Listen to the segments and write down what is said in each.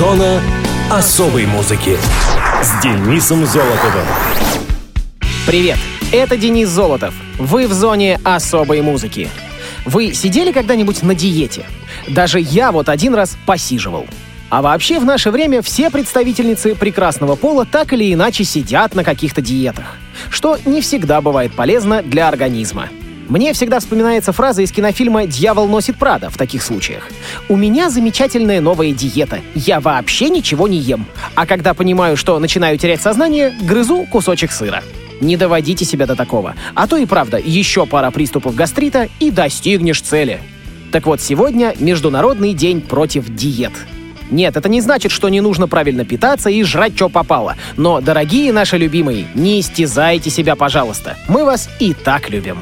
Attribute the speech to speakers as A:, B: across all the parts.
A: Зона особой музыки с Денисом Золотовым.
B: Привет, это Денис Золотов. Вы в зоне особой музыки. Вы сидели когда-нибудь на диете? Даже я вот один раз посиживал. А вообще в наше время все представительницы прекрасного пола так или иначе сидят на каких-то диетах, что не всегда бывает полезно для организма. Мне всегда вспоминается фраза из кинофильма «Дьявол носит Прада» в таких случаях. «У меня замечательная новая диета. Я вообще ничего не ем. А когда понимаю, что начинаю терять сознание, грызу кусочек сыра». Не доводите себя до такого. А то и правда, еще пара приступов гастрита и достигнешь цели. Так вот, сегодня Международный день против диет. Нет, это не значит, что не нужно правильно питаться и жрать, что попало. Но, дорогие наши любимые, не истязайте себя, пожалуйста. Мы вас и так любим.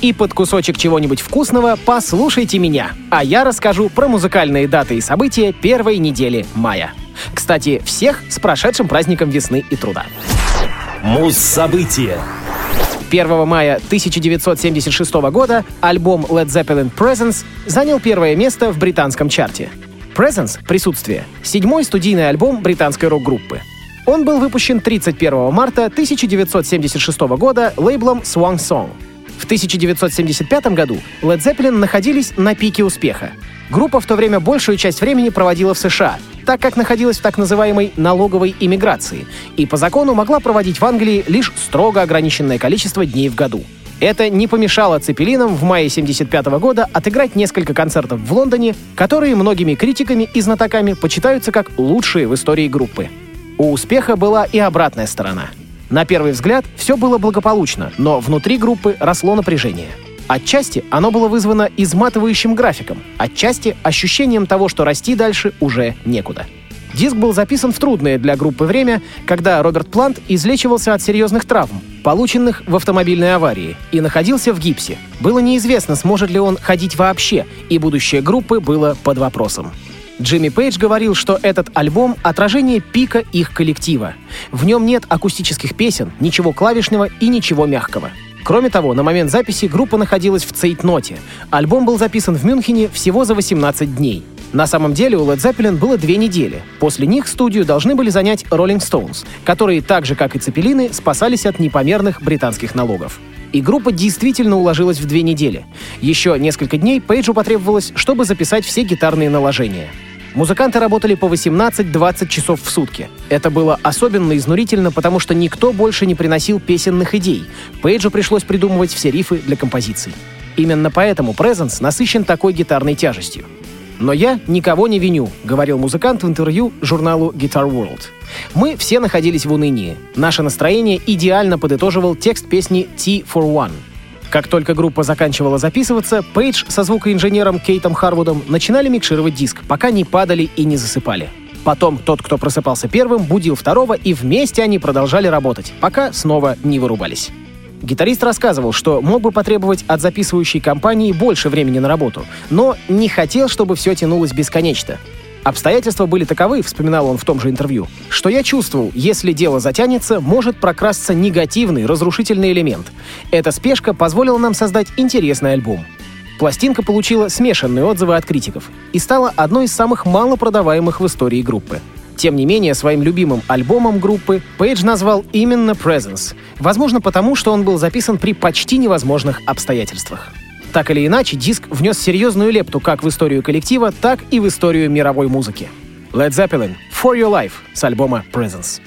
B: И под кусочек чего-нибудь вкусного послушайте меня, а я расскажу про музыкальные даты и события первой недели мая. Кстати, всех с прошедшим праздником весны и труда.
A: Муз-события
B: 1 мая 1976 года альбом Led Zeppelin Presence занял первое место в британском чарте. Presence — присутствие — седьмой студийный альбом британской рок-группы. Он был выпущен 31 марта 1976 года лейблом Swan Song — в 1975 году Led Zeppelin находились на пике успеха. Группа в то время большую часть времени проводила в США, так как находилась в так называемой налоговой иммиграции, и по закону могла проводить в Англии лишь строго ограниченное количество дней в году. Это не помешало Цепелинам в мае 1975 года отыграть несколько концертов в Лондоне, которые многими критиками и знатоками почитаются как лучшие в истории группы. У успеха была и обратная сторона — на первый взгляд все было благополучно, но внутри группы росло напряжение. Отчасти оно было вызвано изматывающим графиком, отчасти ощущением того, что расти дальше уже некуда. Диск был записан в трудное для группы время, когда Роберт Плант излечивался от серьезных травм, полученных в автомобильной аварии, и находился в гипсе. Было неизвестно, сможет ли он ходить вообще, и будущее группы было под вопросом. Джимми Пейдж говорил, что этот альбом — отражение пика их коллектива. В нем нет акустических песен, ничего клавишного и ничего мягкого. Кроме того, на момент записи группа находилась в цейтноте. Альбом был записан в Мюнхене всего за 18 дней. На самом деле у Led Zeppelin было две недели. После них студию должны были занять Rolling Stones, которые, так же как и Цепелины, спасались от непомерных британских налогов. И группа действительно уложилась в две недели. Еще несколько дней Пейджу потребовалось, чтобы записать все гитарные наложения. Музыканты работали по 18-20 часов в сутки. Это было особенно изнурительно, потому что никто больше не приносил песенных идей. Пейджу пришлось придумывать все рифы для композиций. Именно поэтому Presence насыщен такой гитарной тяжестью. «Но я никого не виню», — говорил музыкант в интервью журналу Guitar World. «Мы все находились в унынии. Наше настроение идеально подытоживал текст песни «T for One», как только группа заканчивала записываться, Пейдж со звукоинженером Кейтом Харвудом начинали микшировать диск, пока не падали и не засыпали. Потом тот, кто просыпался первым, будил второго, и вместе они продолжали работать, пока снова не вырубались. Гитарист рассказывал, что мог бы потребовать от записывающей компании больше времени на работу, но не хотел, чтобы все тянулось бесконечно. Обстоятельства были таковы, вспоминал он в том же интервью, что я чувствовал, если дело затянется, может прокрасться негативный, разрушительный элемент. Эта спешка позволила нам создать интересный альбом. Пластинка получила смешанные отзывы от критиков и стала одной из самых малопродаваемых в истории группы. Тем не менее, своим любимым альбомом группы Пейдж назвал именно Presence, возможно потому, что он был записан при почти невозможных обстоятельствах. Так или иначе, диск внес серьезную лепту как в историю коллектива, так и в историю мировой музыки. Led Zeppelin «For Your Life» с альбома Presence.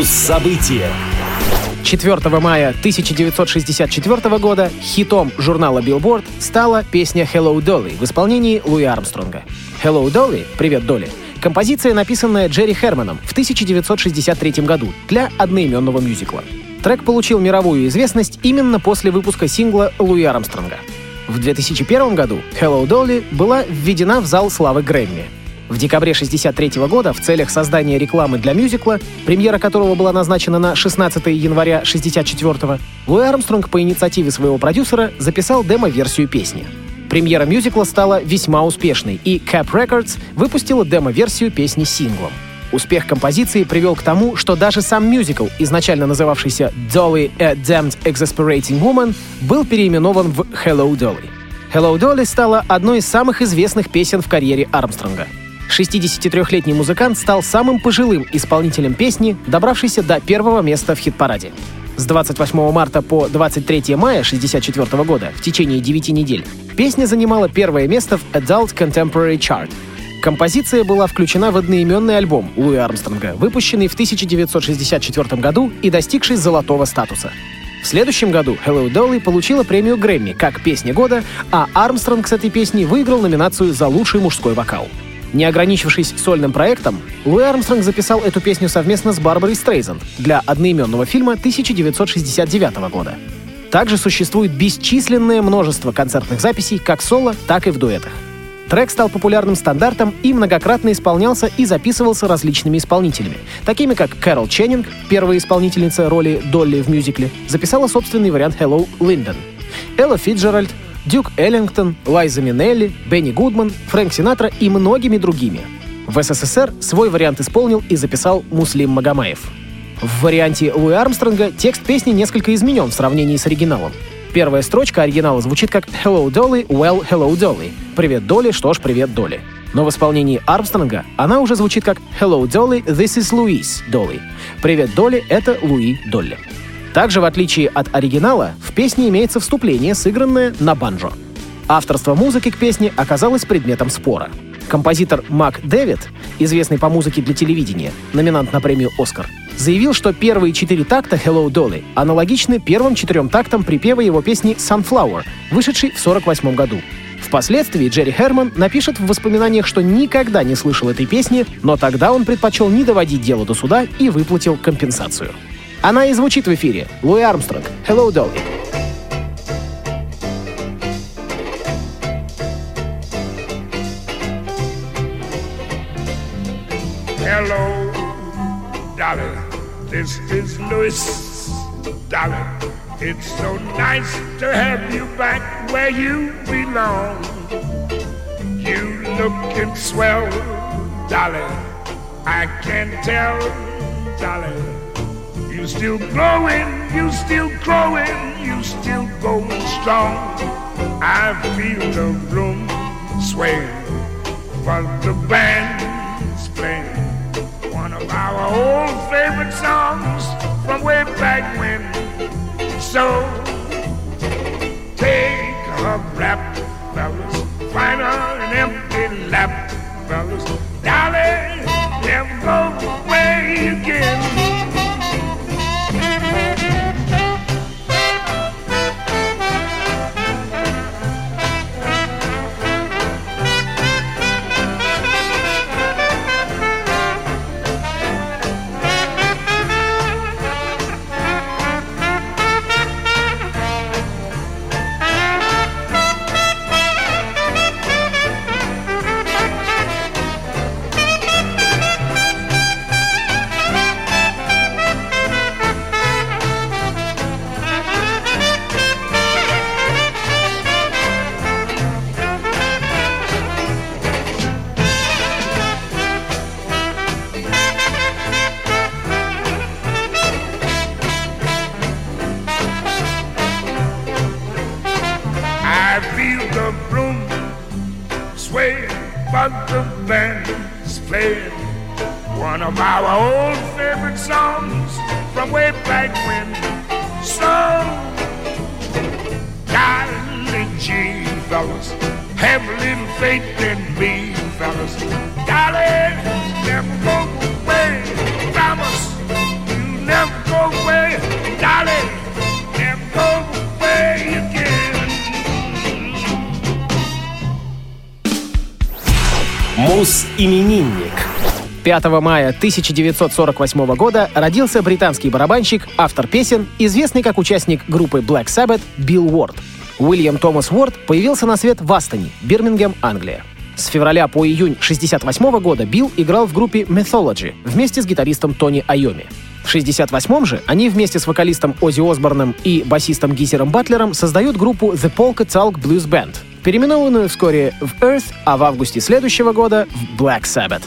A: Фокус события.
B: 4 мая 1964 года хитом журнала Billboard стала песня «Hello Dolly» в исполнении Луи Армстронга. «Hello Dolly» — «Привет, Долли» — композиция, написанная Джерри Херманом в 1963 году для одноименного мюзикла. Трек получил мировую известность именно после выпуска сингла Луи Армстронга. В 2001 году «Hello Dolly» была введена в зал славы Грэмми — в декабре 1963 года в целях создания рекламы для мюзикла, премьера которого была назначена на 16 января 1964 Луи Армстронг по инициативе своего продюсера записал демо-версию песни. Премьера мюзикла стала весьма успешной, и Cap Records выпустила демо-версию песни синглом. Успех композиции привел к тому, что даже сам мюзикл, изначально называвшийся «Dolly a Damned Exasperating Woman», был переименован в «Hello Dolly». «Hello Dolly» стала одной из самых известных песен в карьере Армстронга — 63-летний музыкант стал самым пожилым исполнителем песни, добравшийся до первого места в хит-параде. С 28 марта по 23 мая 1964 года, в течение 9 недель, песня занимала первое место в Adult Contemporary Chart. Композиция была включена в одноименный альбом Луи Армстронга, выпущенный в 1964 году и достигший золотого статуса. В следующем году Hello Dolly получила премию Грэмми как «Песня года», а Армстронг с этой песней выиграл номинацию за лучший мужской вокал. Не ограничившись сольным проектом, Луи Армстронг записал эту песню совместно с Барбарой Стрейзен для одноименного фильма 1969 года. Также существует бесчисленное множество концертных записей как соло, так и в дуэтах. Трек стал популярным стандартом и многократно исполнялся и записывался различными исполнителями, такими как Кэрол Ченнинг, первая исполнительница роли Долли в мюзикле, записала собственный вариант «Hello, Линдон». Элла Фиджеральд, Дюк Эллингтон, Лайза Минелли, Бенни Гудман, Фрэнк Синатра и многими другими. В СССР свой вариант исполнил и записал Муслим Магомаев. В варианте Луи Армстронга текст песни несколько изменен в сравнении с оригиналом. Первая строчка оригинала звучит как «Hello, Dolly, well, hello, Dolly». «Привет, Долли, что ж, привет, Долли». Но в исполнении Армстронга она уже звучит как «Hello, Dolly, this is Louise, Dolly». «Привет, Долли, это Луи, Долли». Также, в отличие от оригинала, в песне имеется вступление, сыгранное на банджо. Авторство музыки к песне оказалось предметом спора. Композитор Мак Дэвид, известный по музыке для телевидения, номинант на премию «Оскар», заявил, что первые четыре такта «Hello Dolly» аналогичны первым четырем тактам припева его песни «Sunflower», вышедшей в 1948 году. Впоследствии Джерри Херман напишет в воспоминаниях, что никогда не слышал этой песни, но тогда он предпочел не доводить дело до суда и выплатил компенсацию. Она и звучит в эфире. Луи Армстронг. Hello, Dolly.
C: Hello, Dolly. This is Louis. Dolly. It's so nice to have you back where you belong. You looking swell, Dolly. I can tell, Dolly. You still growing, you still growing, you still going strong. I feel the room sway, but the band's playing one of our old favorite songs from way back when. So take a rap, fellas, find an empty lap, fellas. Darling, never go away again. Little faith in me, fellas. Golly, never go away, promise you darling, never go away again.
A: Мус-именинник.
B: 5 мая 1948 года родился британский барабанщик, автор песен, известный как участник группы Black Sabbath Билл Уорд. Уильям Томас Уорд появился на свет в Астоне, Бирмингем, Англия. С февраля по июнь 1968 года Билл играл в группе Mythology вместе с гитаристом Тони Айоми. В 1968 же они вместе с вокалистом Оззи Осборном и басистом Гизером Батлером создают группу The Polka Talk Blues Band, переименованную вскоре в Earth, а в августе следующего года в Black Sabbath.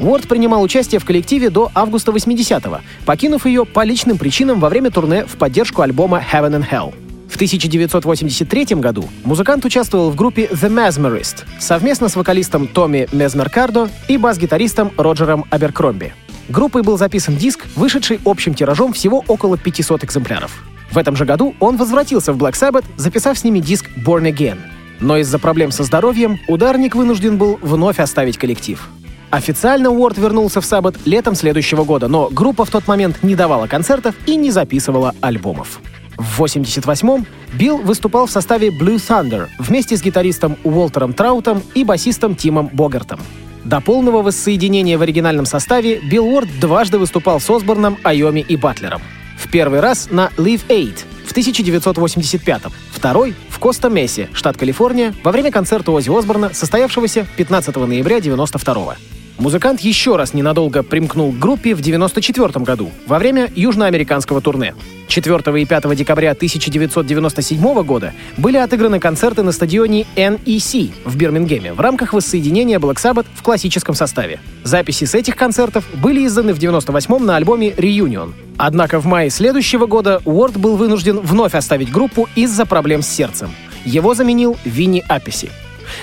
B: Уорд принимал участие в коллективе до августа 80-го, покинув ее по личным причинам во время турне в поддержку альбома Heaven and Hell. В 1983 году музыкант участвовал в группе The Mesmerist совместно с вокалистом Томми Мезмеркардо и бас-гитаристом Роджером Аберкромби. Группой был записан диск, вышедший общим тиражом всего около 500 экземпляров. В этом же году он возвратился в Black Sabbath, записав с ними диск Born Again. Но из-за проблем со здоровьем ударник вынужден был вновь оставить коллектив. Официально Уорд вернулся в Саббат летом следующего года, но группа в тот момент не давала концертов и не записывала альбомов. В 88-м Билл выступал в составе Blue Thunder вместе с гитаристом Уолтером Траутом и басистом Тимом Богартом. До полного воссоединения в оригинальном составе Билл Уорд дважды выступал с Осборном, Айоми и Батлером. В первый раз на Live Aid в 1985-м, второй — в Коста-Мессе, штат Калифорния, во время концерта Оззи Осборна, состоявшегося 15 ноября 1992 Музыкант еще раз ненадолго примкнул к группе в 1994 году, во время южноамериканского турне. 4 и 5 декабря 1997 года были отыграны концерты на стадионе NEC в Бирмингеме в рамках воссоединения Black Sabbath в классическом составе. Записи с этих концертов были изданы в 98 на альбоме Reunion. Однако в мае следующего года Уорд был вынужден вновь оставить группу из-за проблем с сердцем. Его заменил Винни Аписи.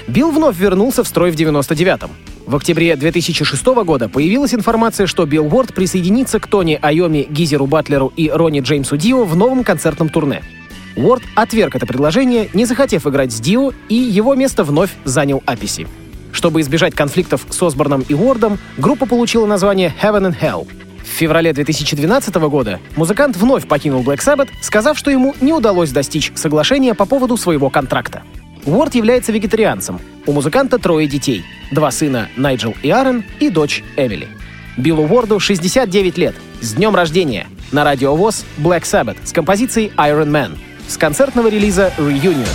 B: Билл вновь вернулся в строй в 99-м. В октябре 2006 года появилась информация, что Билл Уорд присоединится к Тони Айоми, Гизеру Батлеру и Ронни Джеймсу Дио в новом концертном турне. Уорд отверг это предложение, не захотев играть с Дио, и его место вновь занял Аписи. Чтобы избежать конфликтов с Осборном и Уордом, группа получила название Heaven and Hell. В феврале 2012 года музыкант вновь покинул Black Sabbath, сказав, что ему не удалось достичь соглашения по поводу своего контракта. Уорд является вегетарианцем. У музыканта трое детей. Два сына Найджел и Аарон и дочь Эмили. Биллу Уорду 69 лет. С днем рождения! На радио ВОЗ Black Sabbath с композицией Iron Man с концертного релиза Reunion.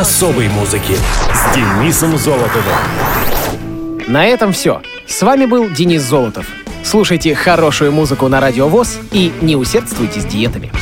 A: Особой музыки с Денисом Золотовым.
B: На этом все. С вами был Денис Золотов. Слушайте хорошую музыку на Радио ВОЗ и не усердствуйте с диетами.